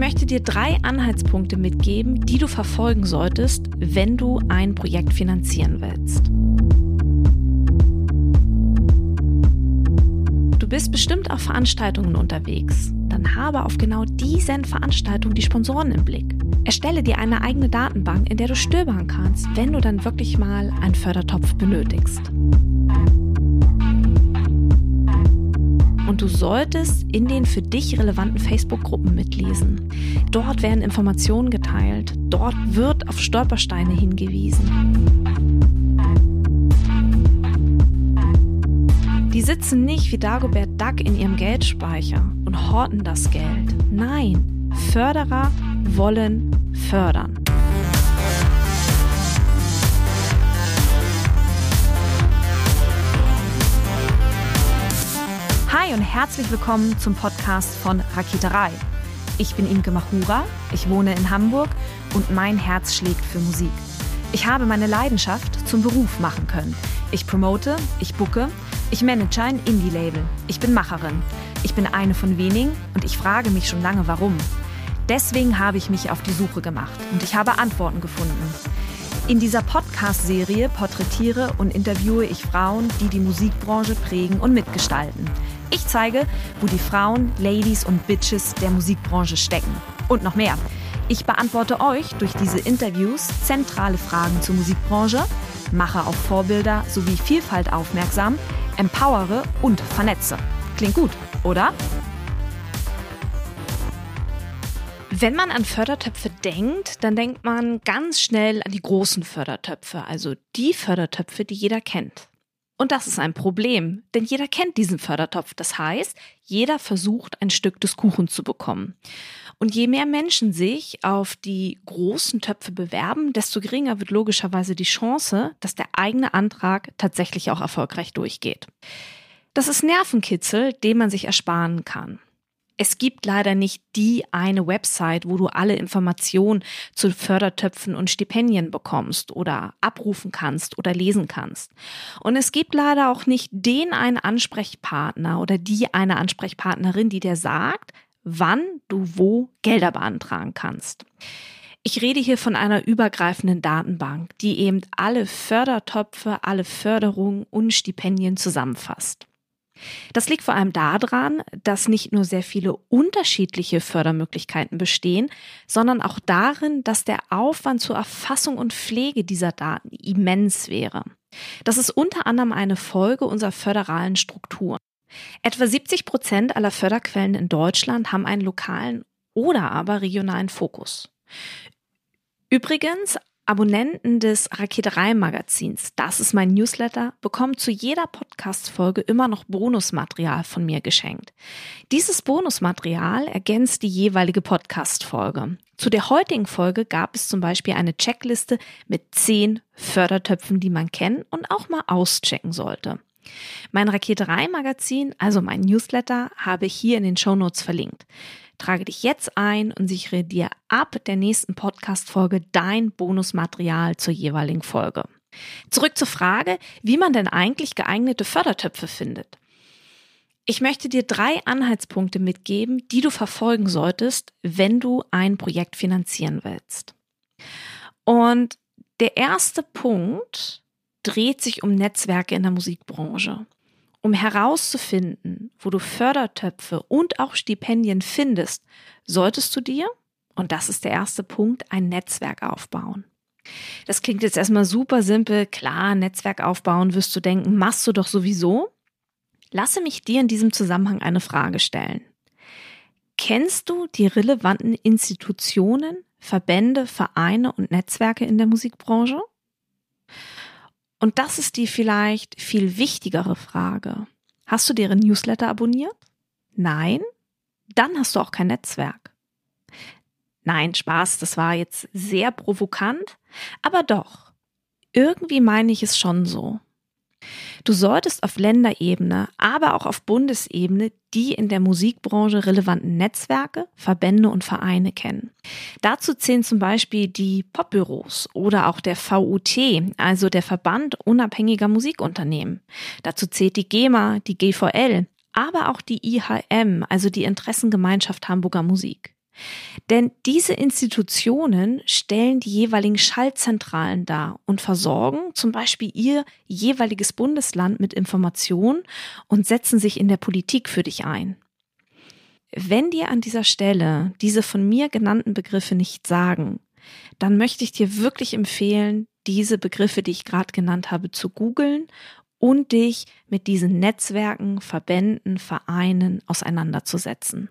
möchte dir drei Anhaltspunkte mitgeben, die du verfolgen solltest, wenn du ein Projekt finanzieren willst. Du bist bestimmt auf Veranstaltungen unterwegs. Dann habe auf genau diesen Veranstaltungen die Sponsoren im Blick. Erstelle dir eine eigene Datenbank, in der du stöbern kannst, wenn du dann wirklich mal einen Fördertopf benötigst. Und du solltest in den für dich relevanten Facebook-Gruppen mitlesen. Dort werden Informationen geteilt. Dort wird auf Stolpersteine hingewiesen. Die sitzen nicht wie Dagobert Duck in ihrem Geldspeicher und horten das Geld. Nein, Förderer wollen fördern. Hi und herzlich willkommen zum Podcast von Raketerei. Ich bin Imke Machura, ich wohne in Hamburg und mein Herz schlägt für Musik. Ich habe meine Leidenschaft zum Beruf machen können. Ich promote, ich bucke, ich manage ein Indie-Label. Ich bin Macherin. Ich bin eine von wenigen und ich frage mich schon lange, warum. Deswegen habe ich mich auf die Suche gemacht und ich habe Antworten gefunden. In dieser Podcast-Serie porträtiere und interviewe ich Frauen, die die Musikbranche prägen und mitgestalten. Ich zeige, wo die Frauen, Ladies und Bitches der Musikbranche stecken. Und noch mehr. Ich beantworte euch durch diese Interviews zentrale Fragen zur Musikbranche, mache auf Vorbilder sowie Vielfalt aufmerksam, empowere und vernetze. Klingt gut, oder? Wenn man an Fördertöpfe denkt, dann denkt man ganz schnell an die großen Fördertöpfe, also die Fördertöpfe, die jeder kennt. Und das ist ein Problem, denn jeder kennt diesen Fördertopf. Das heißt, jeder versucht, ein Stück des Kuchens zu bekommen. Und je mehr Menschen sich auf die großen Töpfe bewerben, desto geringer wird logischerweise die Chance, dass der eigene Antrag tatsächlich auch erfolgreich durchgeht. Das ist Nervenkitzel, den man sich ersparen kann. Es gibt leider nicht die eine Website, wo du alle Informationen zu Fördertöpfen und Stipendien bekommst oder abrufen kannst oder lesen kannst. Und es gibt leider auch nicht den einen Ansprechpartner oder die eine Ansprechpartnerin, die dir sagt, wann du wo Gelder beantragen kannst. Ich rede hier von einer übergreifenden Datenbank, die eben alle Fördertöpfe, alle Förderungen und Stipendien zusammenfasst. Das liegt vor allem daran, dass nicht nur sehr viele unterschiedliche Fördermöglichkeiten bestehen, sondern auch darin, dass der Aufwand zur Erfassung und Pflege dieser Daten immens wäre. Das ist unter anderem eine Folge unserer föderalen Struktur. Etwa 70 Prozent aller Förderquellen in Deutschland haben einen lokalen oder aber regionalen Fokus. Übrigens, Abonnenten des Raketerei-Magazins, das ist mein Newsletter, bekommen zu jeder Podcast-Folge immer noch Bonusmaterial von mir geschenkt. Dieses Bonusmaterial ergänzt die jeweilige Podcast-Folge. Zu der heutigen Folge gab es zum Beispiel eine Checkliste mit zehn Fördertöpfen, die man kennen und auch mal auschecken sollte. Mein Raketerei-Magazin, also mein Newsletter, habe ich hier in den Shownotes verlinkt. Trage dich jetzt ein und sichere dir ab der nächsten Podcast-Folge dein Bonusmaterial zur jeweiligen Folge. Zurück zur Frage, wie man denn eigentlich geeignete Fördertöpfe findet. Ich möchte dir drei Anhaltspunkte mitgeben, die du verfolgen solltest, wenn du ein Projekt finanzieren willst. Und der erste Punkt dreht sich um Netzwerke in der Musikbranche. Um herauszufinden, wo du Fördertöpfe und auch Stipendien findest, solltest du dir, und das ist der erste Punkt, ein Netzwerk aufbauen. Das klingt jetzt erstmal super simpel. Klar, Netzwerk aufbauen, wirst du denken, machst du doch sowieso. Lasse mich dir in diesem Zusammenhang eine Frage stellen. Kennst du die relevanten Institutionen, Verbände, Vereine und Netzwerke in der Musikbranche? Und das ist die vielleicht viel wichtigere Frage. Hast du deren Newsletter abonniert? Nein? Dann hast du auch kein Netzwerk. Nein, Spaß, das war jetzt sehr provokant, aber doch, irgendwie meine ich es schon so. Du solltest auf Länderebene, aber auch auf Bundesebene die in der Musikbranche relevanten Netzwerke, Verbände und Vereine kennen. Dazu zählen zum Beispiel die Popbüros oder auch der VUT, also der Verband unabhängiger Musikunternehmen. Dazu zählt die GEMA, die GVL, aber auch die IHM, also die Interessengemeinschaft Hamburger Musik. Denn diese Institutionen stellen die jeweiligen Schaltzentralen dar und versorgen zum Beispiel ihr jeweiliges Bundesland mit Informationen und setzen sich in der Politik für dich ein. Wenn dir an dieser Stelle diese von mir genannten Begriffe nicht sagen, dann möchte ich dir wirklich empfehlen, diese Begriffe, die ich gerade genannt habe, zu googeln und dich mit diesen Netzwerken, Verbänden, Vereinen auseinanderzusetzen.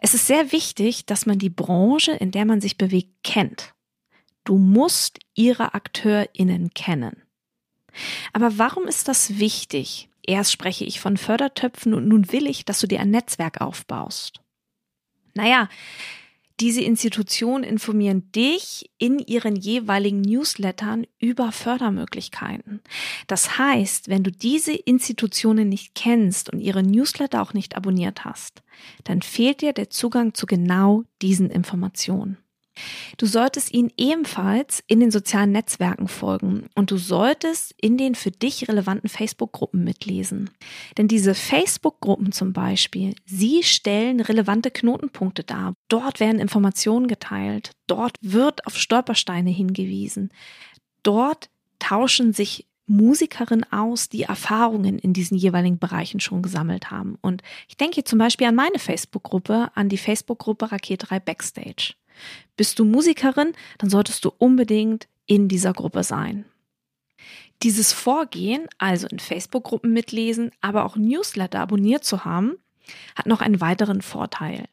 Es ist sehr wichtig, dass man die Branche, in der man sich bewegt, kennt. Du musst ihre AkteurInnen kennen. Aber warum ist das wichtig? Erst spreche ich von Fördertöpfen und nun will ich, dass du dir ein Netzwerk aufbaust. Naja, diese Institutionen informieren dich in ihren jeweiligen Newslettern über Fördermöglichkeiten. Das heißt, wenn du diese Institutionen nicht kennst und ihre Newsletter auch nicht abonniert hast, dann fehlt dir der Zugang zu genau diesen Informationen. Du solltest ihnen ebenfalls in den sozialen Netzwerken folgen und du solltest in den für dich relevanten Facebook-Gruppen mitlesen. Denn diese Facebook-Gruppen zum Beispiel, sie stellen relevante Knotenpunkte dar. Dort werden Informationen geteilt, dort wird auf Stolpersteine hingewiesen, dort tauschen sich Musikerinnen aus, die Erfahrungen in diesen jeweiligen Bereichen schon gesammelt haben. Und ich denke zum Beispiel an meine Facebook-Gruppe, an die Facebook-Gruppe Raket 3 Backstage. Bist du Musikerin, dann solltest du unbedingt in dieser Gruppe sein. Dieses Vorgehen, also in Facebook-Gruppen mitlesen, aber auch Newsletter abonniert zu haben, hat noch einen weiteren Vorteil.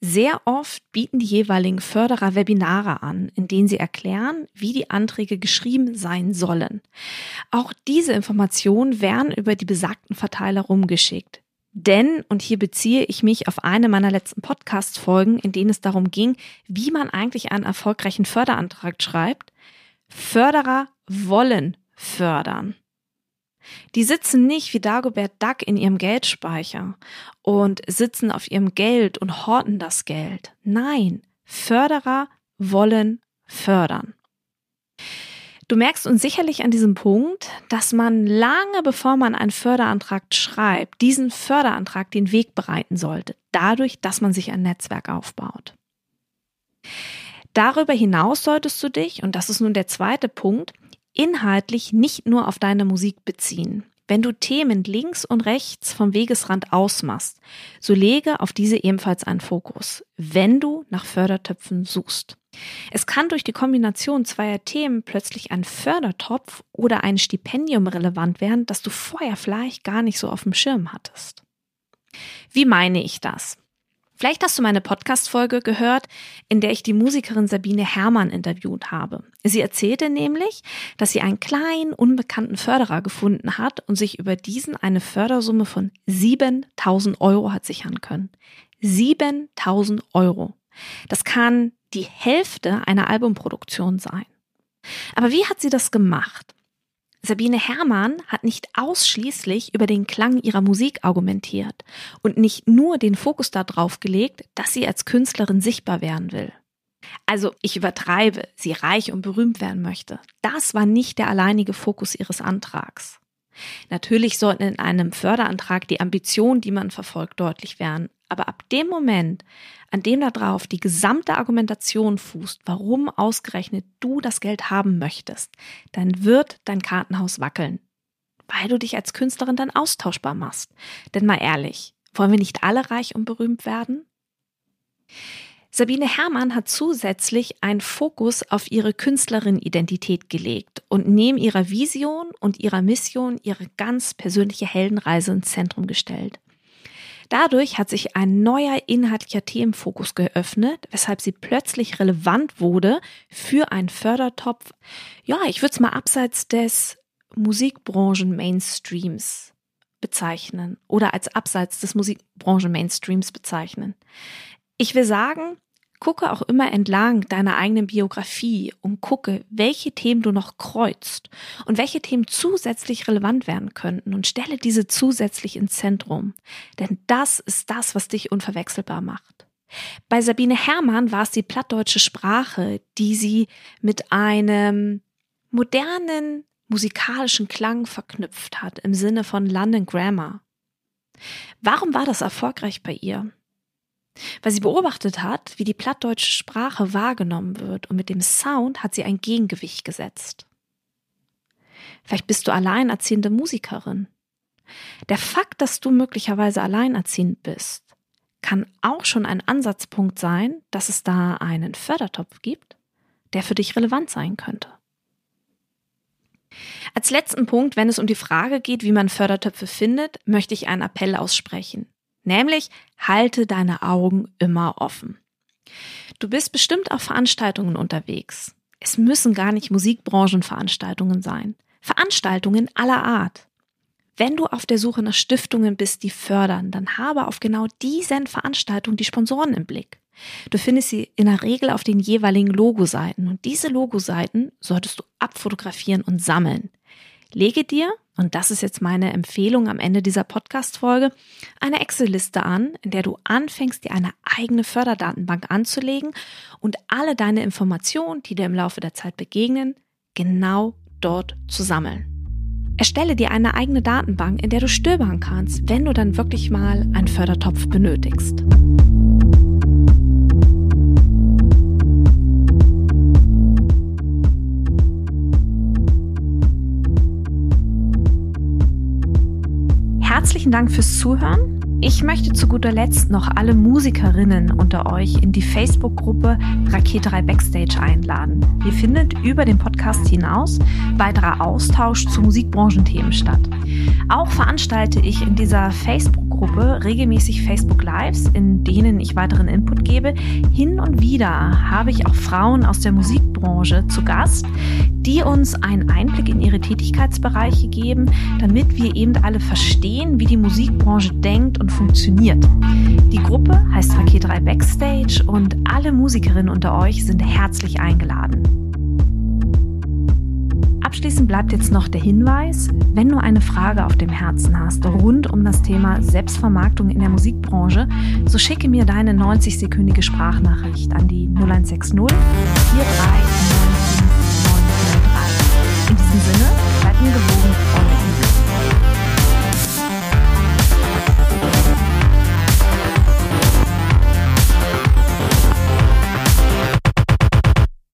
Sehr oft bieten die jeweiligen Förderer Webinare an, in denen sie erklären, wie die Anträge geschrieben sein sollen. Auch diese Informationen werden über die besagten Verteiler rumgeschickt. Denn, und hier beziehe ich mich auf eine meiner letzten Podcast-Folgen, in denen es darum ging, wie man eigentlich einen erfolgreichen Förderantrag schreibt, Förderer wollen fördern. Die sitzen nicht wie Dagobert Duck in ihrem Geldspeicher und sitzen auf ihrem Geld und horten das Geld. Nein, Förderer wollen fördern. Du merkst uns sicherlich an diesem Punkt, dass man lange bevor man einen Förderantrag schreibt, diesen Förderantrag den Weg bereiten sollte, dadurch, dass man sich ein Netzwerk aufbaut. Darüber hinaus solltest du dich, und das ist nun der zweite Punkt, inhaltlich nicht nur auf deine Musik beziehen. Wenn du Themen links und rechts vom Wegesrand ausmachst, so lege auf diese ebenfalls einen Fokus, wenn du nach Fördertöpfen suchst. Es kann durch die Kombination zweier Themen plötzlich ein Fördertopf oder ein Stipendium relevant werden, das du vorher vielleicht gar nicht so auf dem Schirm hattest. Wie meine ich das? Vielleicht hast du meine Podcast-Folge gehört, in der ich die Musikerin Sabine Herrmann interviewt habe. Sie erzählte nämlich, dass sie einen kleinen, unbekannten Förderer gefunden hat und sich über diesen eine Fördersumme von 7000 Euro hat sichern können. 7000 Euro. Das kann die Hälfte einer Albumproduktion sein. Aber wie hat sie das gemacht? Sabine Herrmann hat nicht ausschließlich über den Klang ihrer Musik argumentiert und nicht nur den Fokus darauf gelegt, dass sie als Künstlerin sichtbar werden will. Also ich übertreibe, sie reich und berühmt werden möchte. Das war nicht der alleinige Fokus ihres Antrags. Natürlich sollten in einem Förderantrag die Ambitionen, die man verfolgt, deutlich werden. Aber ab dem Moment, an dem darauf die gesamte Argumentation fußt, warum ausgerechnet du das Geld haben möchtest, dann wird dein Kartenhaus wackeln. Weil du dich als Künstlerin dann austauschbar machst. Denn mal ehrlich, wollen wir nicht alle reich und berühmt werden? Sabine Herrmann hat zusätzlich einen Fokus auf ihre Künstlerin-Identität gelegt und neben ihrer Vision und ihrer Mission ihre ganz persönliche Heldenreise ins Zentrum gestellt. Dadurch hat sich ein neuer inhaltlicher Themenfokus geöffnet, weshalb sie plötzlich relevant wurde für einen Fördertopf. Ja, ich würde es mal abseits des Musikbranchen-Mainstreams bezeichnen oder als abseits des Musikbranchen-Mainstreams bezeichnen. Ich will sagen, Gucke auch immer entlang deiner eigenen Biografie und gucke, welche Themen du noch kreuzt und welche Themen zusätzlich relevant werden könnten und stelle diese zusätzlich ins Zentrum. Denn das ist das, was dich unverwechselbar macht. Bei Sabine Herrmann war es die plattdeutsche Sprache, die sie mit einem modernen musikalischen Klang verknüpft hat im Sinne von London Grammar. Warum war das erfolgreich bei ihr? Weil sie beobachtet hat, wie die plattdeutsche Sprache wahrgenommen wird und mit dem Sound hat sie ein Gegengewicht gesetzt. Vielleicht bist du alleinerziehende Musikerin. Der Fakt, dass du möglicherweise alleinerziehend bist, kann auch schon ein Ansatzpunkt sein, dass es da einen Fördertopf gibt, der für dich relevant sein könnte. Als letzten Punkt, wenn es um die Frage geht, wie man Fördertöpfe findet, möchte ich einen Appell aussprechen. Nämlich, halte deine Augen immer offen. Du bist bestimmt auf Veranstaltungen unterwegs. Es müssen gar nicht Musikbranchenveranstaltungen sein. Veranstaltungen aller Art. Wenn du auf der Suche nach Stiftungen bist, die fördern, dann habe auf genau diesen Veranstaltungen die Sponsoren im Blick. Du findest sie in der Regel auf den jeweiligen Logoseiten und diese Logoseiten solltest du abfotografieren und sammeln. Lege dir, und das ist jetzt meine Empfehlung am Ende dieser Podcast-Folge, eine Excel-Liste an, in der du anfängst, dir eine eigene Förderdatenbank anzulegen und alle deine Informationen, die dir im Laufe der Zeit begegnen, genau dort zu sammeln. Erstelle dir eine eigene Datenbank, in der du stöbern kannst, wenn du dann wirklich mal einen Fördertopf benötigst. Herzlichen Dank fürs Zuhören. Ich möchte zu guter Letzt noch alle Musikerinnen unter euch in die Facebook-Gruppe Rakete 3 Backstage einladen. Hier findet über den Podcast hinaus weiterer Austausch zu Musikbranchenthemen statt. Auch veranstalte ich in dieser Facebook-Gruppe regelmäßig Facebook Lives, in denen ich weiteren Input gebe. Hin und wieder habe ich auch Frauen aus der Musikbranche zu Gast, die uns einen Einblick in ihre Tätigkeitsbereiche geben, damit wir eben alle verstehen, wie die Musikbranche denkt und funktioniert. Die Gruppe heißt Rakete 3 Backstage und alle Musikerinnen unter euch sind herzlich eingeladen. Abschließend bleibt jetzt noch der Hinweis, wenn du eine Frage auf dem Herzen hast rund um das Thema Selbstvermarktung in der Musikbranche, so schicke mir deine 90-sekündige Sprachnachricht an die 0160 43 In diesem Sinne, bleib mir gewohnt.